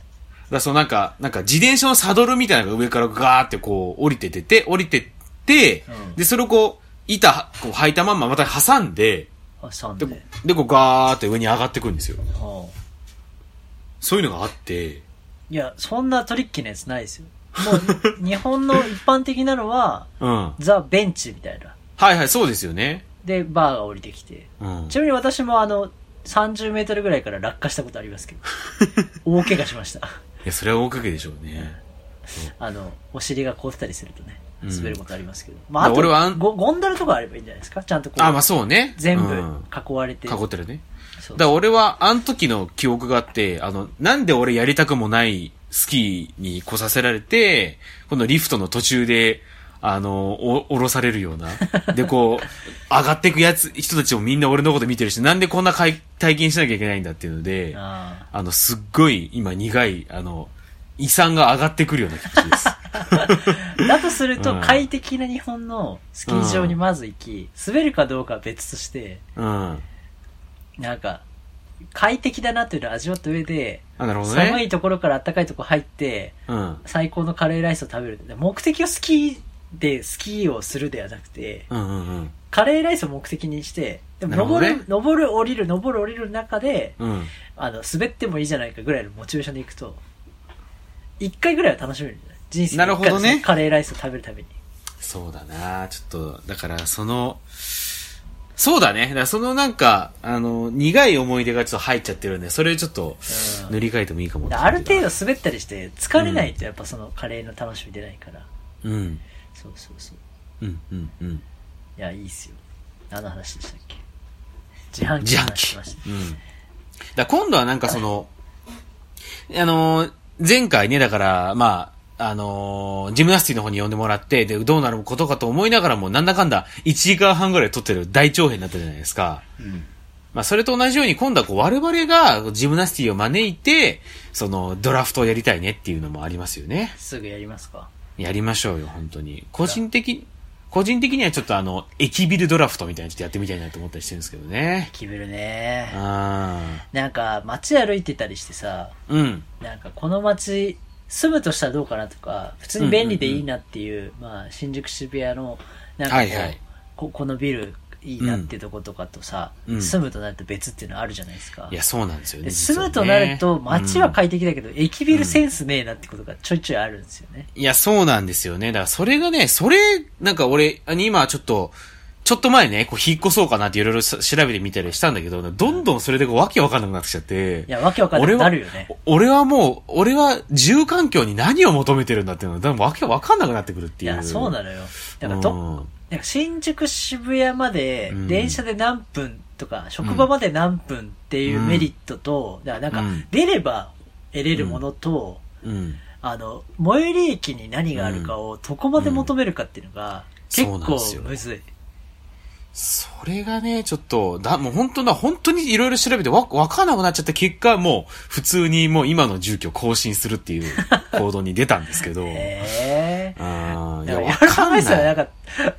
だそのなんか、なんか自転車のサドルみたいなのが上からガーってこう降りててて、降りてって、うんで、それをこう、板、こう履いたまんままた挟んで、で、挟んで。でこうガーって上に上がってくるんですよ。うんそういうのがあって、いや、そんなトリッキーなやつないですよ。もう、日本の一般的なのは、うん。ザ・ベンチみたいな。はいはい、そうですよね。で、バーが降りてきて。うんち。なみに私もあの、30メートルぐらいから落下したことありますけど。大怪我しました。いや、それは大かけでしょうね。あの、お尻が凍ってたりするとね、うん滑ることありますけど。まあ、あと俺はゴ、ゴンドラとかあればいいんじゃないですか？ちゃんとこう、あ、まあそうね。全部うん囲われて。囲ってるね。だから俺は、あの時の記憶があって、あの、なんで俺やりたくもないスキーに来させられて、このリフトの途中で、あの、お、降ろされるような。で、こう、上がっていくやつ、人たちもみんな俺のこと見てるし、なんでこんなかい体験しなきゃいけないんだっていうので、ああの、すっごい今苦い、あの、遺産が上がってくるような気持ちです。あ。だとすると、うん快適な日本のスキー場にまず行き、滑るかどうかは別として、うん。なんか、快適だなっていうのを味わった上で、ね。寒いところから暖かいところ入って、うん。最高のカレーライスを食べる。目的をスキーでスキーをするではなくて、うんうんうん。カレーライスを目的にして、でもなるほどね登る、登る、降りる、登る、降りる中で、うん。あの、滑ってもいいじゃないかぐらいのモチベーションでいくと、一回ぐらいは楽しめるんじゃない？人生で一回なるほどねそのカレーライスを食べるために。そうだなちょっと、だから、その、そうだね。だからそのなんか、あの、苦い思い出がちょっと入っちゃってるんで、それをちょっとうん塗り替えてもいいかもってある程度滑ったりして疲れないとやっぱそのカレーの楽しみ出ないから。うん。そうそうそう。うん、うん、うん。いや、いいっすよ。何の話でしたっけ？自販機自販の話し機。ました。うん。だから今度はなんかその、あのー、前回ね、だから、まあ、あのー、ジムナスティの方に呼んでもらって、で、どうなることかと思いながらも、なんだかんだ1時間半ぐらい撮ってる大長編だったじゃないですか。うん。まあ、それと同じように今度はこう我々がジムナスティを招いて、そのドラフトをやりたいねっていうのもありますよね。すぐやりますか？やりましょうよ、本当に。個人的、個人的にはちょっとあの、駅ビルドラフトみたいなのちょっとやってみたいなと思ったりしてるんですけどね。キビルね。あなんか街歩いてたりしてさ、ーうん。なんかこの街住むとしたらどうかなとか、普通に便利でいいなっていう、まあ新宿渋谷の、なんかはいはいここのビルいいなっていうとことかとさ、うん住むとなると別っていうのあるじゃないですか。いや、そうなんですよね。で実はね住むとなると街はうん快適だけど、駅ビルセンスねえなってことがちょいちょいあるんですよね。いや、そうなんですよね。だからそれがね、それ、なんか俺、あ今ちょっと、ちょっと前ね、こう引っ越そうかなっていろいろ調べてみたりしたんだけど、どんどんそれでこうわけわかんなくなってきちゃって。いや、わけわかんなくなるよね。俺はもう、俺は住環境に何を求めてるんだっていうのは、だからわけわかんなくなってくるっていう。いや、そうなのよ。だからど、うんなんか新宿渋谷までうん電車で何分とか、職場まで何分っていうメリットと、だからなんうんか出れば得れるものと、うん。あの、最寄り駅に何があるかをどこまで求めるかっていうのが、結そうなんですよ構むずい。それがね、ちょっと、だ、もう本当な、本当にいろいろ調べてわ、わかんなくなっちゃった結果、もう、普通にもう今の住居を更新するっていう行動に出たんですけど。へえ。あーいや、わかんない。な。んか、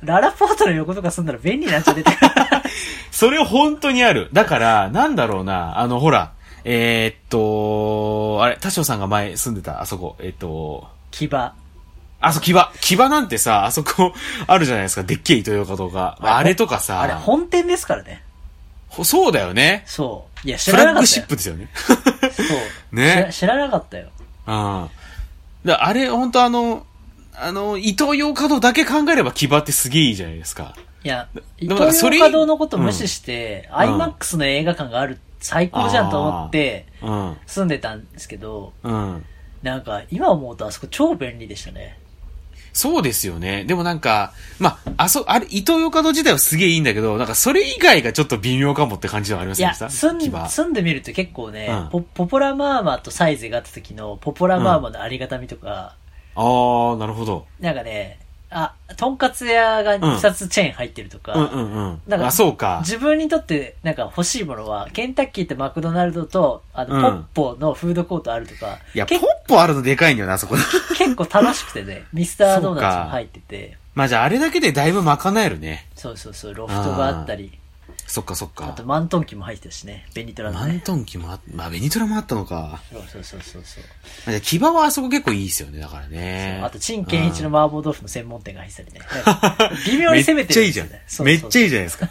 ララポートの横とか住んだら便利になっちゃってて。それ本当にある。だから、なんだろうな、あの、ほら、えー、っと、あれ、田代さんが前住んでた、あそこ、えーっと、牙。ああそ、木場。木場なんてさ、あそこ、あるじゃないですか。でっけえ糸よかとか。あれとかさ。れ、本店ですからね。ほそうだよね。そう。いや、知フらなかったよラッグシッ。プですよね。そう。ね知ら知らなかったよ。うん。だあれ、本当あの、あの、伊東洋華堂だけ考えれば木場ってすげえいいじゃないですか。いや、伊東洋華堂のこと無視して、ん IMAX の映画館がある、最高じゃんと思って、うん。住んでたんですけど、うん。なんか、今思うとあそこ超便利でしたね。そうですよね。でもなんか、まあ、あそ、あれ、伊東洋華堂自体はすげえいいんだけど、なんかそれ以外がちょっと微妙かもって感じはありませんでした？住ん住んでみると結構ね、うんポポポラマーマとサイズがあった時のポポラマーマのありがたみとか、あー、なるほど。なんかね、あ、とんかつ屋が2つチェーン入ってるとか、うんうんうん。なんかあ、そうか。自分にとってなんか欲しいものは、ケンタッキーとマクドナルドと、あの、うんポッポのフードコートあるとか、いや、ポけッポあるのでかいんだよな、あそこ。結構楽しくてね、ミスタードーナツも入ってて、まあじゃああれだけでだいぶ賄えるね。そうそうそう、ロフトがあったり、そっかそっかあと。マントンキも入ってるしね、ベニトラのマンね。トン機もあっ、まあベニトラもあったのか。そうそうそうそうそう。じゃあ木場はあそこ結構いいですよね、だからね。あと、陳健一の麻婆豆腐の専門店が入ってたりね。微妙に攻めてるめっちゃいいじゃん。めっちゃいいじゃないですか。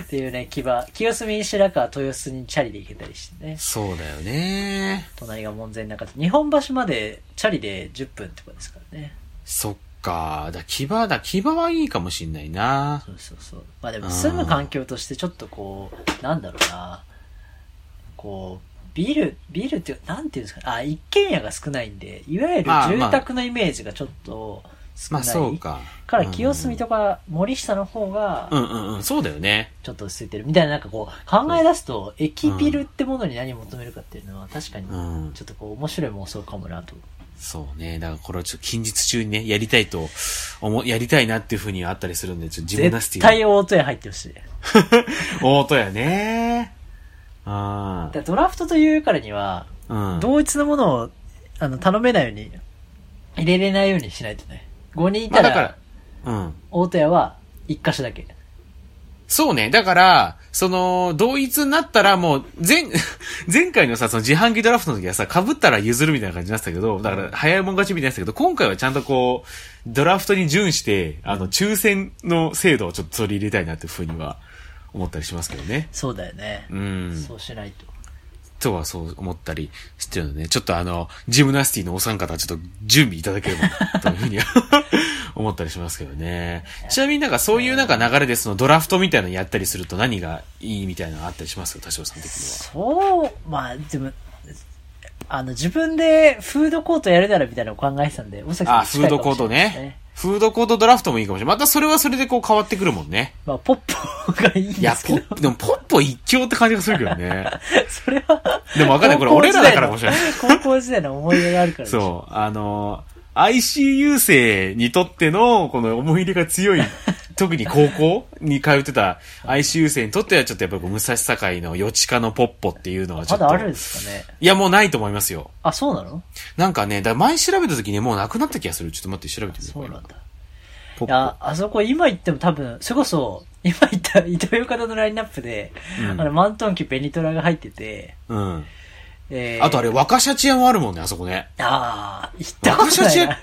っていうね、牙、清澄白河豊洲にチャリで行けたりしてね。そうだよね。隣が門前仲日本橋までチャリで10分とかですからね。そっか。だ、木場だ、木場はいいかもしんないな。そうそうそう。まあでも住む環境としてちょっとこう、なんだろうな。こう、ビル、ビルってなんていうんですかね。あ、一軒家が少ないんで、いわゆる住宅のイメージがちょっと少まあない。そうか。から清澄とか森下の方がうんうんうん、そうだよね。ちょっと落ち着いてるみたいななんかこう考え出すと駅ビルってものに何を求めるかっていうのは確かにうんちょっとこう面白い妄想かもなと。そうね。だからこれはちょっと近日中にね、やりたいと思、やりたいなっていうふうにはあったりするんで、ちょっとジムナスティ絶対オート屋入ってほしい。大音やね。あでドラフトというからには、あ。うん。同一のものをあの頼めないように入れれないようにしないとね。5人いた、まあだからら、うん。オート屋は1箇所だけ。そうね。だから、その、同一になったらもう、前、前回のさ、その自販機ドラフトの時はさ、被ったら譲るみたいな感じになってたけど、だから、早いもん勝ちみたいになってたけど、今回はちゃんとこう、ドラフトに準して、あの、抽選の制度をちょっと取り入れたいなっていうふうには思ったりしますけどね。そうだよね。うん。そうしないと。とはそう思ったりしてるのでね、ちょっとあの、ジムナスティのお三方、ちょっと準備いただければな、というふうには思ったりしますけどね。ちなみになんかそういうなんか流れでそのドラフトみたいなのやったりすると何がいいみたいなのあったりしますか、田代さん的には？そう、まあ、でも、あの、自分でフードコートやるならみたいなのを考えてたんで、大崎さんあ、フードコートね。。フードコートドラフトもいいかもしれない。またそれはそれでこう変わってくるもんね。まあ、ポッポがいいですけど、ポップ、でもポッポ一強って感じがするけどね。それは、でもわかんない。これ俺らだからかもしれない。高校時代の思い出があるからそう、あの、ICU 生にとっての、この思い入れが強い、特に高校に通ってた ICU 生にとっては、ちょっとやっぱり武蔵境の余地下のポッポっていうのはちょっと。まだあるんですかね。いや、もうないと思いますよ。あ、そうなの？なんかね、だ前調べた時にもうなくなった気がする。ちょっと待って、調べてみようかそうなんだ。いや、あそこ今行っても多分、それこそ、今行った伊藤洋華堂のラインナップで、うんあの、マントンキベニトラが入ってて、うん。えーあとあれ、若シャチ屋もあるもんね、あそこね。ああ、行ったことないな。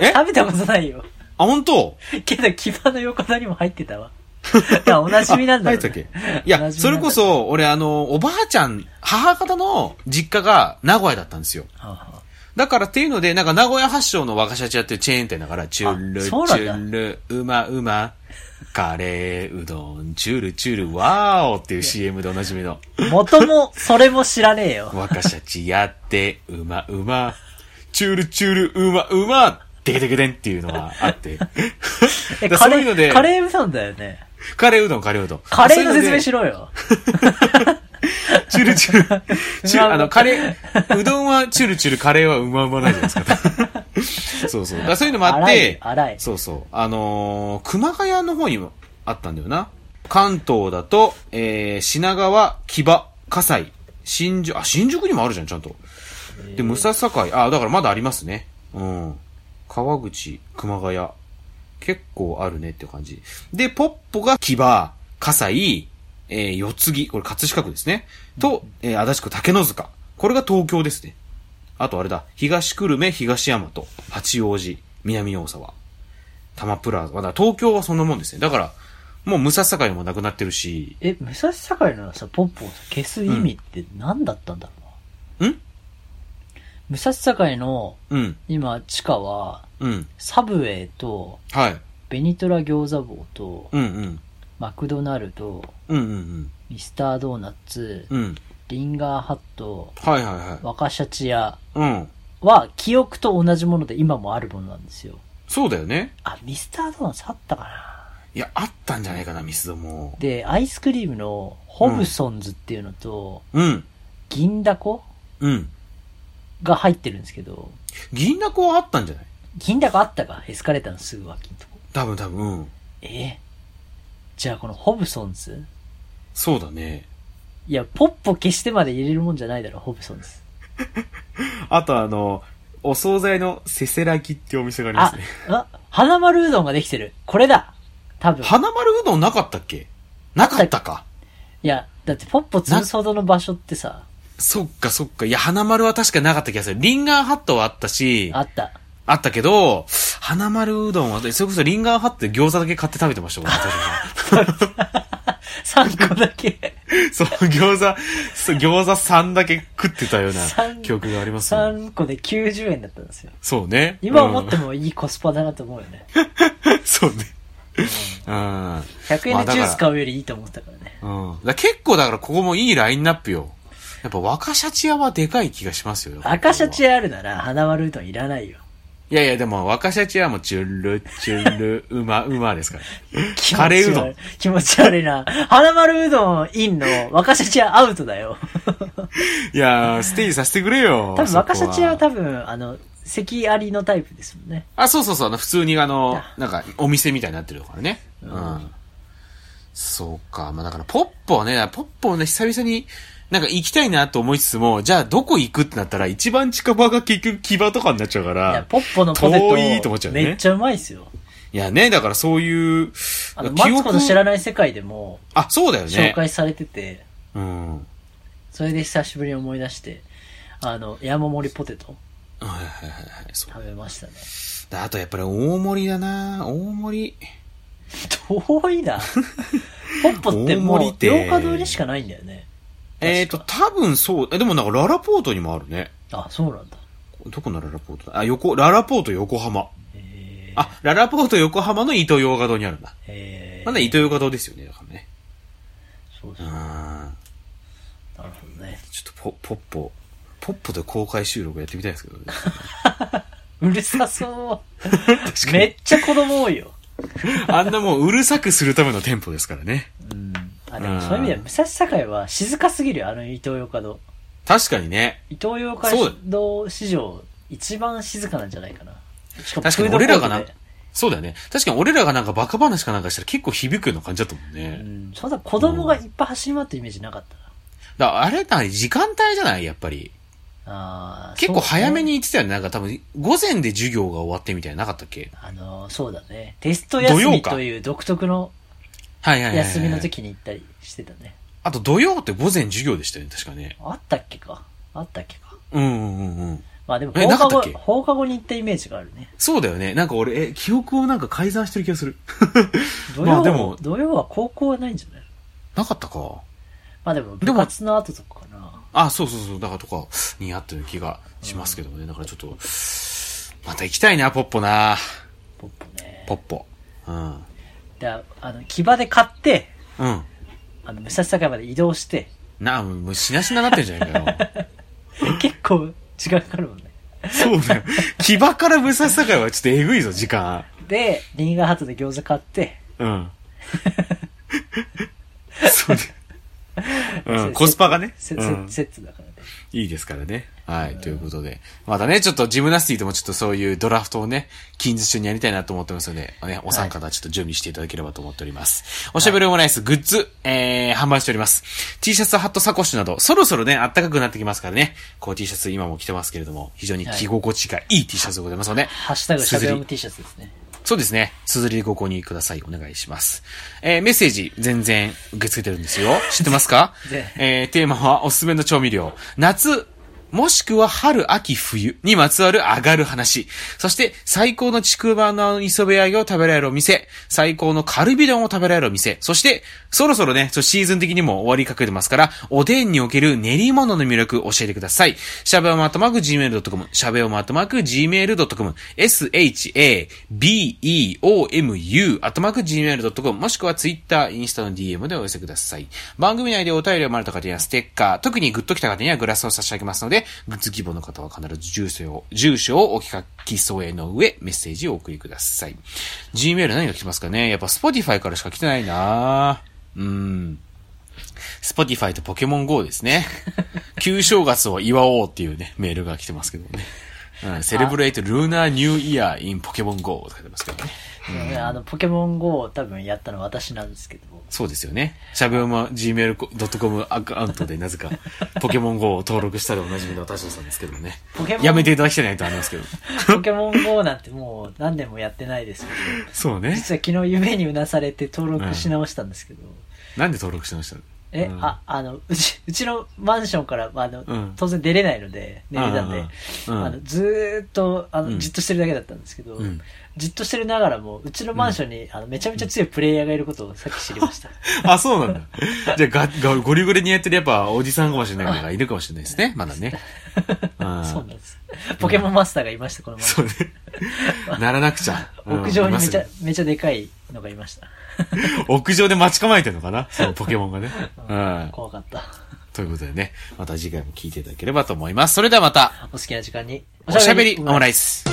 え？食べたことないよ。あ、本当？けど、牙の横田にも入ってたわ。いや、お馴染みなんだろう、入ってたっけ？いや、それこそ、俺あの、おばあちゃん、母方の実家が名古屋だったんですよ。はあはあだからっていうので、なんか名古屋発祥の若シャチ屋っていうチェーン店だから、チュル、チュル、うまうま、カレーうどん、チュルチュル、ワーオっていう CM でおなじみの。元も、それも知らねえよ。若シャチやって、うまうま、チュルチュル、うまうま、デケデケデンっていうのがあって。え、だカレー、そういうのでカレーうどんだよね。カレーうどん、カレーうどん。カレーの説明しろ。ろよ。チュルチュル。チュうまうまあの、カレー、うどんはチュルチュル、カレーはうまうまなんじゃないですか。そうそう。だそういうのもあって、そうそう。あのー熊谷の方にもあったんだよな。関東だと、えー、品川、木場、葛西、新宿、あ、新宿にもあるじゃん、ちゃんと。で、武蔵境、あ、だからまだありますね。うん。川口、熊谷。結構あるねって感じ。で、ポッポが木場、葛西、えー、四つ木、これ葛飾区ですね。と、えー、足立区竹の塚。これが東京ですね。あとあれだ、東久留米、東大和、八王子、南大沢、多摩プラザ。だ東京はそんなもんですね。だから、もう武蔵境もなくなってるし、え、武蔵境のさ、ポップをさ消す意味って何だったんだろうな？ん？武蔵境の、うん、今、地下は、うん、サブウェイと、はい、ベニトラ餃子棒と、うん、うん、マクドナルド、うん、うん、ミスタードーナツ、うん、うん、リンガーハット、はいはいはい。若シャチ屋うん。は、記憶と同じもので今もあるものなんですよ。そうだよね。あ、ミスタードーナツあったかないや、あったんじゃないかな、ミスドも。で、アイスクリームのホブソンズっていうのと、うん、銀だこうん。が入ってるんですけど、銀だこはあったんじゃない？銀だこあったか？エスカレーターのすぐ脇のとこ。多分多分、うん。えじゃあこのホブソンズ？そうだね。いや、ポッポ消してまで入れるもんじゃないだろ、ホブソンズ。あとあの、お惣菜のせせらぎってお店がありまあすね。、あ、花丸うどんができてる。これだ多分。花丸うどんなかったっけ？なかったか。いや、だってポッポ潰すほどの場所ってさ、そっかそっか。いや、花丸は確かなかった気がする。リンガーハットはあったし、ああった。ったけど、花丸うどんは、それこそリンガーハットで餃子だけ買って食べてましたもんね 3個だけ。そう、餃子、餃子3だけ食ってたよう三な記憶がありますね。3個で90円だったんですよ。そうね。今思っても。もいいコスパだなと思うよね。そうね。うん。100円でジュース買うよりいいと思ったからね。うん。だから結構だからここもいいラインナップよ。やっぱ若シャチ屋はでかい気がしますよ。赤シャチあるなら花丸うどんいらないよ。いやいやでも若シャチ屋もチュルチュル、うま、うまですから。カレーうどん。気持ち悪いな。花丸うどんインの若シャチはアウトだよ。いやー、ステージさせてくれよ。多分若シャチは多分、あの、席ありのタイプですもんね。あ、そうそうそう、普通にあの、なんか、お店みたいになってるからね。うん。そうか。まあだから、ポッポはね、ポッポをね、久々に、なんか行きたいなと思いつつも、じゃあどこ行くってなったら、一番近場が結局木場とかになっちゃうかいや、ら、ポッポのポテ遠いとト思っちゃうねめっちゃうまいっすよ。いやね、だからそういう、あの、マツコの知らない。世界でもあ、そうだよね。紹介されてて、うん。それで久しぶりに思い出して、あの、山盛りポテトはいはいはいはい。食べましたね。であとやっぱり大盛りだな大盛り。遠いな。ポッポって大もう、洋華堂にしかないんだよね。えっ、ー、と、多分そう、えでもなんかララポートにもあるね。あ、そうなんだ。どこのララポート？だあ、横、ララポート横浜。えー、あ、ララポート横浜の伊東洋華堂にあるんだ。えー、まだ伊東洋華堂ですよね、だからね。そうそうう。ん。なるほどね。ちょっとポ、ポッポ、ポッポで公開収録やってみたいですけどね。うるさそう。めっちゃ子供多いよ。あんなもううるさくするための店舗ですからね。うん。あ、でもそういう意味では、武蔵境は静かすぎるよ、あの伊東洋華堂。確かにね。伊東洋華堂史上、一番静かなんじゃないかな。しかも確かに俺らがなそうだよね。確かに俺らがなんかバカ話かなんかしたら結構響くような感じだったもんうね。ん。そんな子供がいっぱい走り回ってるイメージなかったな。だあれだ、時間帯じゃない？やっぱり。あー結構早めに行ってたよね。なんか多分、午前で授業が終わってみたいななかったっけ？あのー、そうだね。テスト休みという独特のはいはいはいはい。休みの時に行ったりしてたね。あと土曜って午前授業でしたよね、確かね。あったっけか？あったっけか？うんうんうんうん。まあでもえ放なかったっけ？放課後に行ったイメージがあるね。そうだよね。なんか俺、え、記憶をなんか改ざんしてる気がする。土曜、まあでも土曜は高校はないんじゃない？なかったか。まあでもでも部活の後とかかな。あ、そうそうそう。だからとかにあったような気がしますけどね。だからちょっと、また行きたいな、ポッポな。ポップね。ポッポ。うん。で、あの、騎馬で買って、うん。あの、武蔵境まで移動して、なあ、もうしなしなになってるじゃないかよ。結構時間かかるもんね。そうだよ。騎馬から武蔵境はちょっとえぐいぞ、時間。で、リンガーハットで餃子買って、うん。そうね。うん、コスパがね。セ,、うんセットだからね。いいですからね。はい、ということで。またね、ちょっとジムナスティでもちょっとそういうドラフトをね、近日中にやりたいなと思ってますので、ね、お三方ちょっと準備していただければと思っております。おしゃべりオムライスグッズ、えー、販売しております。T シャツ、ハット、サコッシュなど、そろそろね、暖かくなってきますからね、こう T シャツ今も着てますけれども、非常に着心地がいい T シャツでございますので、ハッシュタグしゃべおむ T シャツですね。そうですね。綴りでご購入ください。お願いします。えー、メッセージ、全然受け付けてるんですよ。知ってますか？でえー、テーマはおすすめの調味料。夏、もしくは春、秋、冬にまつわる上がる話。そして、最高のちくわの磯辺揚げを食べられるお店。最高のカルビ丼を食べられるお店。そして、そろそろね、シーズン的にも終わりかけてますから、おでんにおける練り物の魅力教えてください。しゃべおまとまく gmail.com、しゃべおまとまく gmail.com、s-h-a-b-e-o-m-u あとまく gmail.com、もしくは Twitter、インスタの DM でお寄せください。番組内でお便りを生まれた方にはステッカー、特にグッときた方にはグラスを差し上げますので、グッズ希望の方は必ず住所を、住所をお書き添えの上、メッセージをお送りください。Gmail 何が来てますかね？やっぱ Spotify からしか来てないなうん。Spotify とポケモン GO ですね。旧正月を祝おうっていうね、メールが来てますけどね。うん、セレブレイトルーナーニューイヤーインポケモン GO って書いてますけどね。ねあの、ポケモン GO を多分やったのは私なんですけど、そうですよね。しゃべおま gmail.com アカウントでなぜかポケモン GO を登録したでおなじみの田代さんですけどね。やめていただきたいなとありますけど。ポケモン GO なんてもう何年もやってないですけど、そうね。実は昨日夢にうなされて登録し直したんですけど、なんで登録してましたえ、うんあ、あの、うち、うちのマンションから、あの、うん当然出れないので、寝れたんで、あの、ずーっと、あの、うんじっとしてるだけだったんですけど、うんじっとしてるながらも、うちのマンションに、あの、めちゃめちゃ強いプレイヤーがいることをさっき知りました。あ、そうなんだ。じゃあ、が、が、ゴリゴリにやってるやっぱ、おじさんかもしれないのがいるかもしれないですね。まだね。うんそうなんです。ポケモンマスターがいました、このマンショそうね。ならなくちゃ。ン。屋上にめちゃめちゃでかいのがいました。屋上で待ち構えてるのかな？そう、ポケモンがね。うん。怖かった。ということでね、また次回も聞いていただければと思います。それではまた、お好きな時間に。おしゃべりオムライス。